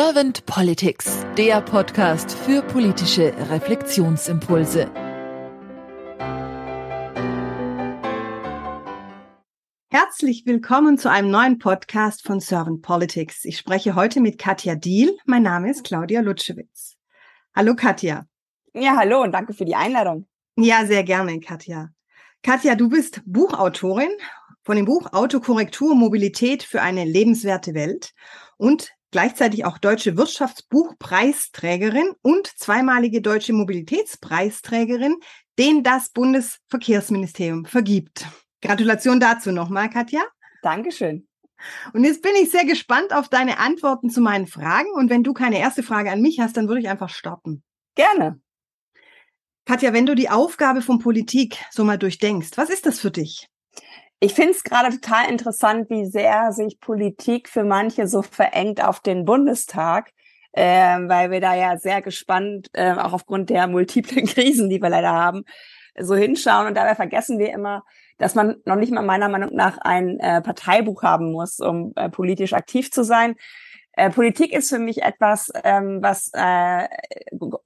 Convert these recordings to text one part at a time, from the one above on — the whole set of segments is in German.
Servant Politics, der Podcast für politische Reflexionsimpulse. Herzlich willkommen zu einem neuen Podcast von Servant Politics. Ich spreche heute mit Katja Diel. Mein Name ist Claudia Lutschewitz. Hallo Katja. Ja, hallo und danke für die Einladung. Ja, sehr gerne, Katja. Katja, du bist Buchautorin von dem Buch Autokorrektur Mobilität für eine lebenswerte Welt und gleichzeitig auch deutsche Wirtschaftsbuchpreisträgerin und zweimalige deutsche Mobilitätspreisträgerin, den das Bundesverkehrsministerium vergibt. Gratulation dazu nochmal, Katja. Dankeschön. Und jetzt bin ich sehr gespannt auf deine Antworten zu meinen Fragen. Und wenn du keine erste Frage an mich hast, dann würde ich einfach starten. Gerne. Katja, wenn du die Aufgabe von Politik so mal durchdenkst, was ist das für dich? Ich finde es gerade total interessant, wie sehr sich Politik für manche so verengt auf den Bundestag, äh, weil wir da ja sehr gespannt, äh, auch aufgrund der multiplen Krisen, die wir leider haben, so hinschauen. Und dabei vergessen wir immer, dass man noch nicht mal meiner Meinung nach ein äh, Parteibuch haben muss, um äh, politisch aktiv zu sein. Äh, Politik ist für mich etwas, ähm, was äh,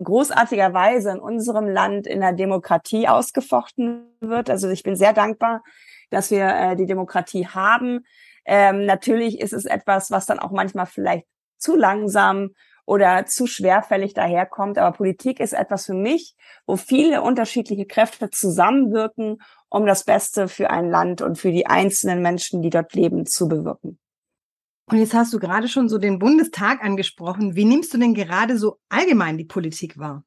großartigerweise in unserem Land in der Demokratie ausgefochten wird. Also ich bin sehr dankbar, dass wir äh, die Demokratie haben. Ähm, natürlich ist es etwas, was dann auch manchmal vielleicht zu langsam oder zu schwerfällig daherkommt. Aber Politik ist etwas für mich, wo viele unterschiedliche Kräfte zusammenwirken, um das Beste für ein Land und für die einzelnen Menschen, die dort leben, zu bewirken. Und jetzt hast du gerade schon so den Bundestag angesprochen. Wie nimmst du denn gerade so allgemein die Politik wahr?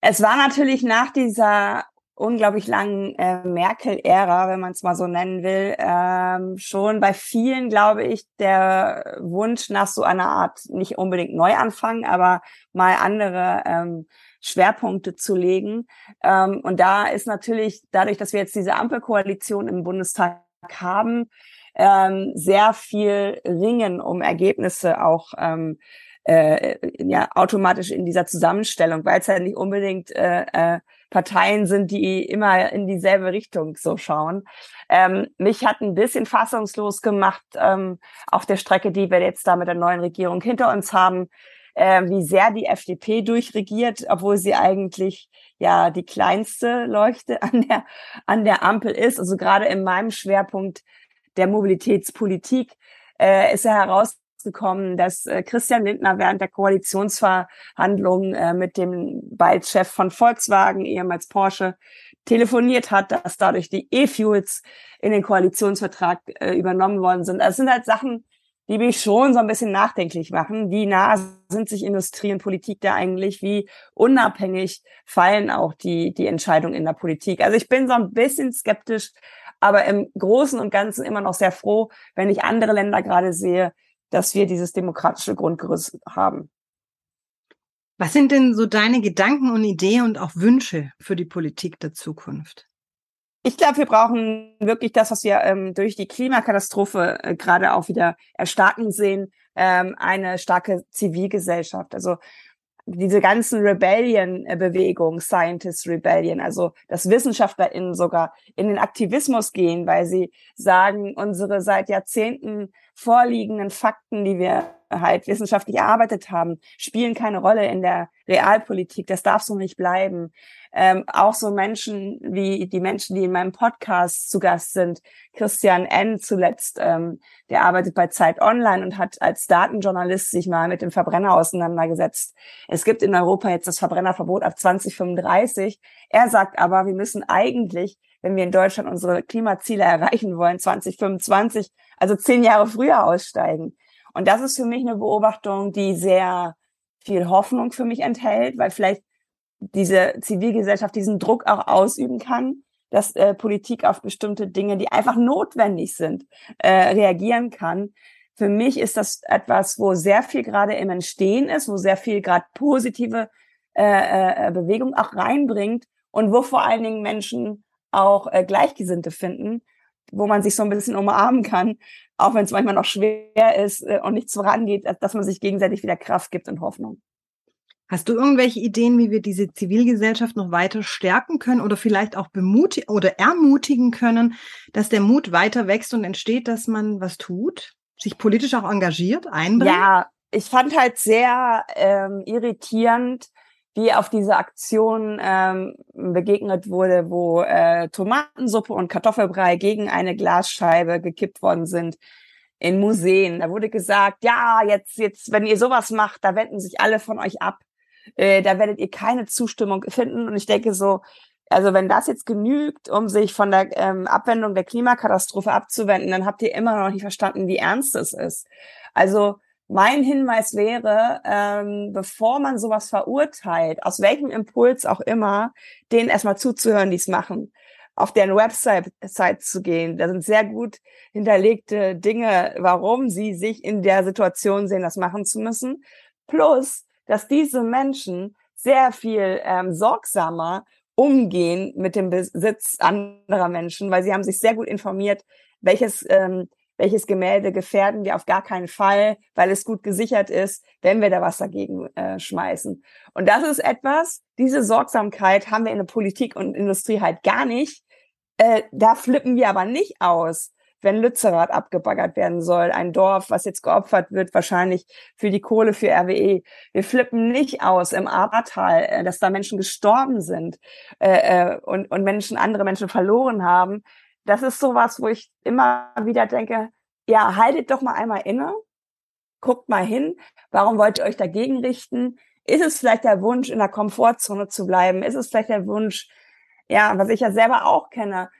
Es war natürlich nach dieser unglaublich langen äh, Merkel-Ära, wenn man es mal so nennen will, ähm, schon bei vielen, glaube ich, der Wunsch nach so einer Art nicht unbedingt Neuanfang, aber mal andere ähm, Schwerpunkte zu legen. Ähm, und da ist natürlich dadurch, dass wir jetzt diese Ampelkoalition im Bundestag haben, ähm, sehr viel Ringen um Ergebnisse auch ähm, äh, ja automatisch in dieser Zusammenstellung, weil es ja nicht unbedingt äh, äh, Parteien sind, die immer in dieselbe Richtung so schauen. Ähm, mich hat ein bisschen fassungslos gemacht ähm, auf der Strecke, die wir jetzt da mit der neuen Regierung hinter uns haben, äh, wie sehr die FDP durchregiert, obwohl sie eigentlich ja die kleinste Leuchte an der an der Ampel ist. Also gerade in meinem Schwerpunkt der Mobilitätspolitik äh, ist er heraus gekommen, dass äh, Christian Lindner während der Koalitionsverhandlungen äh, mit dem bald von Volkswagen, ehemals Porsche, telefoniert hat, dass dadurch die E-Fuels in den Koalitionsvertrag äh, übernommen worden sind. Das sind halt Sachen, die mich schon so ein bisschen nachdenklich machen. Wie nah sind sich Industrie und Politik da eigentlich? Wie unabhängig fallen auch die, die Entscheidungen in der Politik? Also ich bin so ein bisschen skeptisch, aber im Großen und Ganzen immer noch sehr froh, wenn ich andere Länder gerade sehe, dass wir dieses demokratische Grundgerüst haben. Was sind denn so deine Gedanken und Ideen und auch Wünsche für die Politik der Zukunft? Ich glaube, wir brauchen wirklich das, was wir ähm, durch die Klimakatastrophe äh, gerade auch wieder erstarken sehen, ähm, eine starke Zivilgesellschaft. Also diese ganzen Rebellion-Bewegungen, Scientist Rebellion, also dass WissenschaftlerInnen sogar in den Aktivismus gehen, weil sie sagen, unsere seit Jahrzehnten vorliegenden Fakten, die wir halt wissenschaftlich erarbeitet haben, spielen keine Rolle in der Realpolitik. Das darf so nicht bleiben. Ähm, auch so Menschen wie die Menschen, die in meinem Podcast zu Gast sind. Christian N. zuletzt, ähm, der arbeitet bei Zeit Online und hat als Datenjournalist sich mal mit dem Verbrenner auseinandergesetzt. Es gibt in Europa jetzt das Verbrennerverbot ab 2035. Er sagt aber, wir müssen eigentlich, wenn wir in Deutschland unsere Klimaziele erreichen wollen, 2025, also zehn Jahre früher aussteigen. Und das ist für mich eine Beobachtung, die sehr viel Hoffnung für mich enthält, weil vielleicht diese Zivilgesellschaft diesen Druck auch ausüben kann, dass äh, Politik auf bestimmte Dinge, die einfach notwendig sind, äh, reagieren kann. Für mich ist das etwas, wo sehr viel gerade im Entstehen ist, wo sehr viel gerade positive äh, äh, Bewegung auch reinbringt und wo vor allen Dingen Menschen auch äh, Gleichgesinnte finden, wo man sich so ein bisschen umarmen kann, auch wenn es manchmal noch schwer ist äh, und nichts vorangeht, dass man sich gegenseitig wieder Kraft gibt und Hoffnung. Hast du irgendwelche Ideen, wie wir diese Zivilgesellschaft noch weiter stärken können oder vielleicht auch bemutigen oder ermutigen können, dass der Mut weiter wächst und entsteht, dass man was tut, sich politisch auch engagiert, einbringt? Ja, ich fand halt sehr ähm, irritierend, wie auf diese Aktion ähm, begegnet wurde, wo äh, Tomatensuppe und Kartoffelbrei gegen eine Glasscheibe gekippt worden sind in Museen. Da wurde gesagt, ja, jetzt, jetzt, wenn ihr sowas macht, da wenden sich alle von euch ab. Äh, da werdet ihr keine Zustimmung finden. Und ich denke so, also wenn das jetzt genügt, um sich von der ähm, Abwendung der Klimakatastrophe abzuwenden, dann habt ihr immer noch nicht verstanden, wie ernst es ist. Also mein Hinweis wäre, ähm, bevor man sowas verurteilt, aus welchem Impuls auch immer, denen erstmal zuzuhören, die es machen, auf deren Website zu gehen. Da sind sehr gut hinterlegte Dinge, warum sie sich in der Situation sehen, das machen zu müssen. Plus, dass diese Menschen sehr viel ähm, sorgsamer umgehen mit dem Besitz anderer Menschen, weil sie haben sich sehr gut informiert, welches ähm, welches Gemälde gefährden wir auf gar keinen Fall, weil es gut gesichert ist, wenn wir da was dagegen äh, schmeißen. Und das ist etwas, diese Sorgsamkeit haben wir in der Politik und Industrie halt gar nicht. Äh, da flippen wir aber nicht aus, wenn Lützerath abgebaggert werden soll, ein Dorf, was jetzt geopfert wird, wahrscheinlich für die Kohle für RWE. Wir flippen nicht aus im Ahrtal, äh, dass da Menschen gestorben sind äh, äh, und, und Menschen, andere Menschen verloren haben, das ist sowas, wo ich immer wieder denke, ja, haltet doch mal einmal inne, guckt mal hin, warum wollt ihr euch dagegen richten? Ist es vielleicht der Wunsch, in der Komfortzone zu bleiben? Ist es vielleicht der Wunsch, ja, was ich ja selber auch kenne,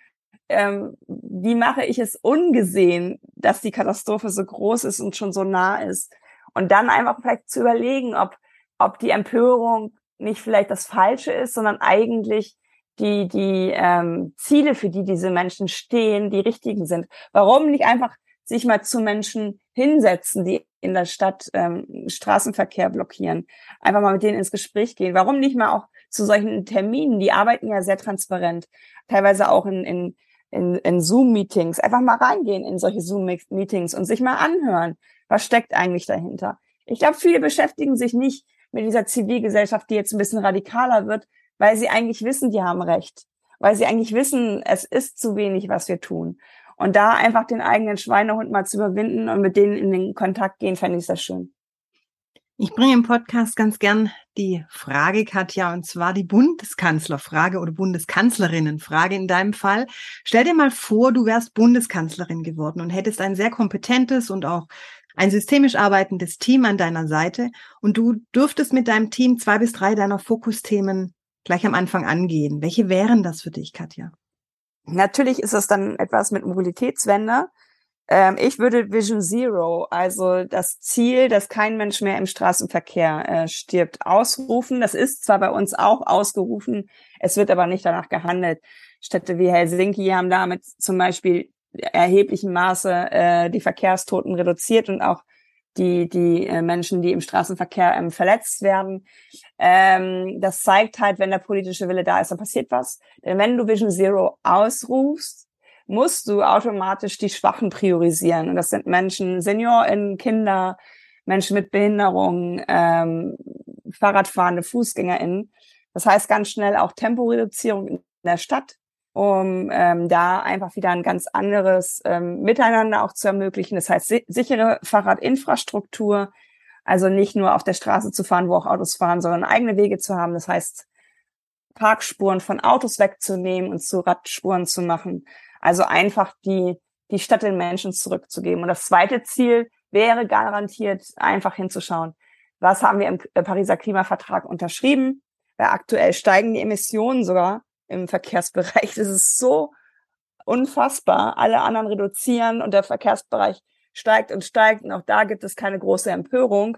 ähm, wie mache ich es ungesehen, dass die Katastrophe so groß ist und schon so nah ist? Und dann einfach vielleicht zu überlegen, ob, ob die Empörung nicht vielleicht das Falsche ist, sondern eigentlich die, die ähm, Ziele, für die diese Menschen stehen, die richtigen sind. Warum nicht einfach sich mal zu Menschen hinsetzen, die in der Stadt ähm, Straßenverkehr blockieren, einfach mal mit denen ins Gespräch gehen. Warum nicht mal auch zu solchen Terminen? Die arbeiten ja sehr transparent, teilweise auch in, in, in, in Zoom-Meetings. Einfach mal reingehen in solche Zoom-Meetings und sich mal anhören, was steckt eigentlich dahinter. Ich glaube, viele beschäftigen sich nicht mit dieser Zivilgesellschaft, die jetzt ein bisschen radikaler wird, weil sie eigentlich wissen, die haben recht, weil sie eigentlich wissen, es ist zu wenig, was wir tun. Und da einfach den eigenen Schweinehund mal zu überwinden und mit denen in den Kontakt gehen, fände ich sehr schön. Ich bringe im Podcast ganz gern die Frage, Katja, und zwar die Bundeskanzlerfrage oder Bundeskanzlerinnenfrage in deinem Fall. Stell dir mal vor, du wärst Bundeskanzlerin geworden und hättest ein sehr kompetentes und auch ein systemisch arbeitendes Team an deiner Seite und du dürftest mit deinem Team zwei bis drei deiner Fokusthemen gleich am Anfang angehen. Welche wären das für dich, Katja? Natürlich ist es dann etwas mit Mobilitätswende. Ähm, ich würde Vision Zero, also das Ziel, dass kein Mensch mehr im Straßenverkehr äh, stirbt, ausrufen. Das ist zwar bei uns auch ausgerufen, es wird aber nicht danach gehandelt. Städte wie Helsinki haben damit zum Beispiel erheblichem Maße äh, die Verkehrstoten reduziert und auch die, die äh, Menschen, die im Straßenverkehr ähm, verletzt werden. Ähm, das zeigt halt, wenn der politische Wille da ist, dann passiert was. Denn wenn du Vision Zero ausrufst, musst du automatisch die Schwachen priorisieren. Und das sind Menschen, SeniorInnen, Kinder, Menschen mit Behinderung, ähm, Fahrradfahrende, FußgängerInnen. Das heißt ganz schnell auch Temporeduzierung in der Stadt um ähm, da einfach wieder ein ganz anderes ähm, Miteinander auch zu ermöglichen. Das heißt, si sichere Fahrradinfrastruktur, also nicht nur auf der Straße zu fahren, wo auch Autos fahren, sondern eigene Wege zu haben. Das heißt, Parkspuren von Autos wegzunehmen und zu Radspuren zu machen. Also einfach die, die Stadt den Menschen zurückzugeben. Und das zweite Ziel wäre garantiert einfach hinzuschauen, was haben wir im Pariser Klimavertrag unterschrieben? Weil aktuell steigen die Emissionen sogar im Verkehrsbereich. Das ist so unfassbar. Alle anderen reduzieren und der Verkehrsbereich steigt und steigt. Und auch da gibt es keine große Empörung.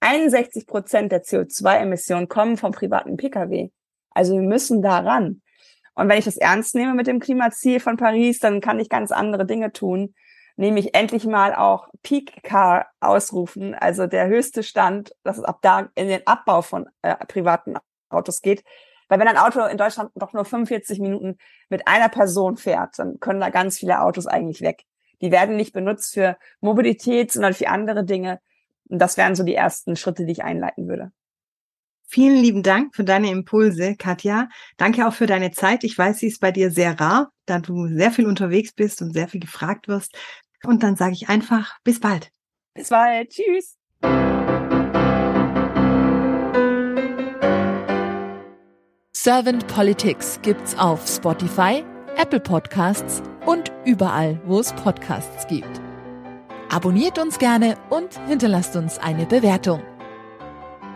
61 Prozent der CO2-Emissionen kommen vom privaten Pkw. Also wir müssen da ran. Und wenn ich das ernst nehme mit dem Klimaziel von Paris, dann kann ich ganz andere Dinge tun, nämlich endlich mal auch Peak Car ausrufen, also der höchste Stand, dass es ab da in den Abbau von äh, privaten Autos geht. Weil wenn ein Auto in Deutschland doch nur 45 Minuten mit einer Person fährt, dann können da ganz viele Autos eigentlich weg. Die werden nicht benutzt für Mobilität, sondern für andere Dinge. Und das wären so die ersten Schritte, die ich einleiten würde. Vielen lieben Dank für deine Impulse, Katja. Danke auch für deine Zeit. Ich weiß, sie ist bei dir sehr rar, da du sehr viel unterwegs bist und sehr viel gefragt wirst. Und dann sage ich einfach, bis bald. Bis bald. Tschüss. Servant Politics gibt's auf Spotify, Apple Podcasts und überall, wo es Podcasts gibt. Abonniert uns gerne und hinterlasst uns eine Bewertung.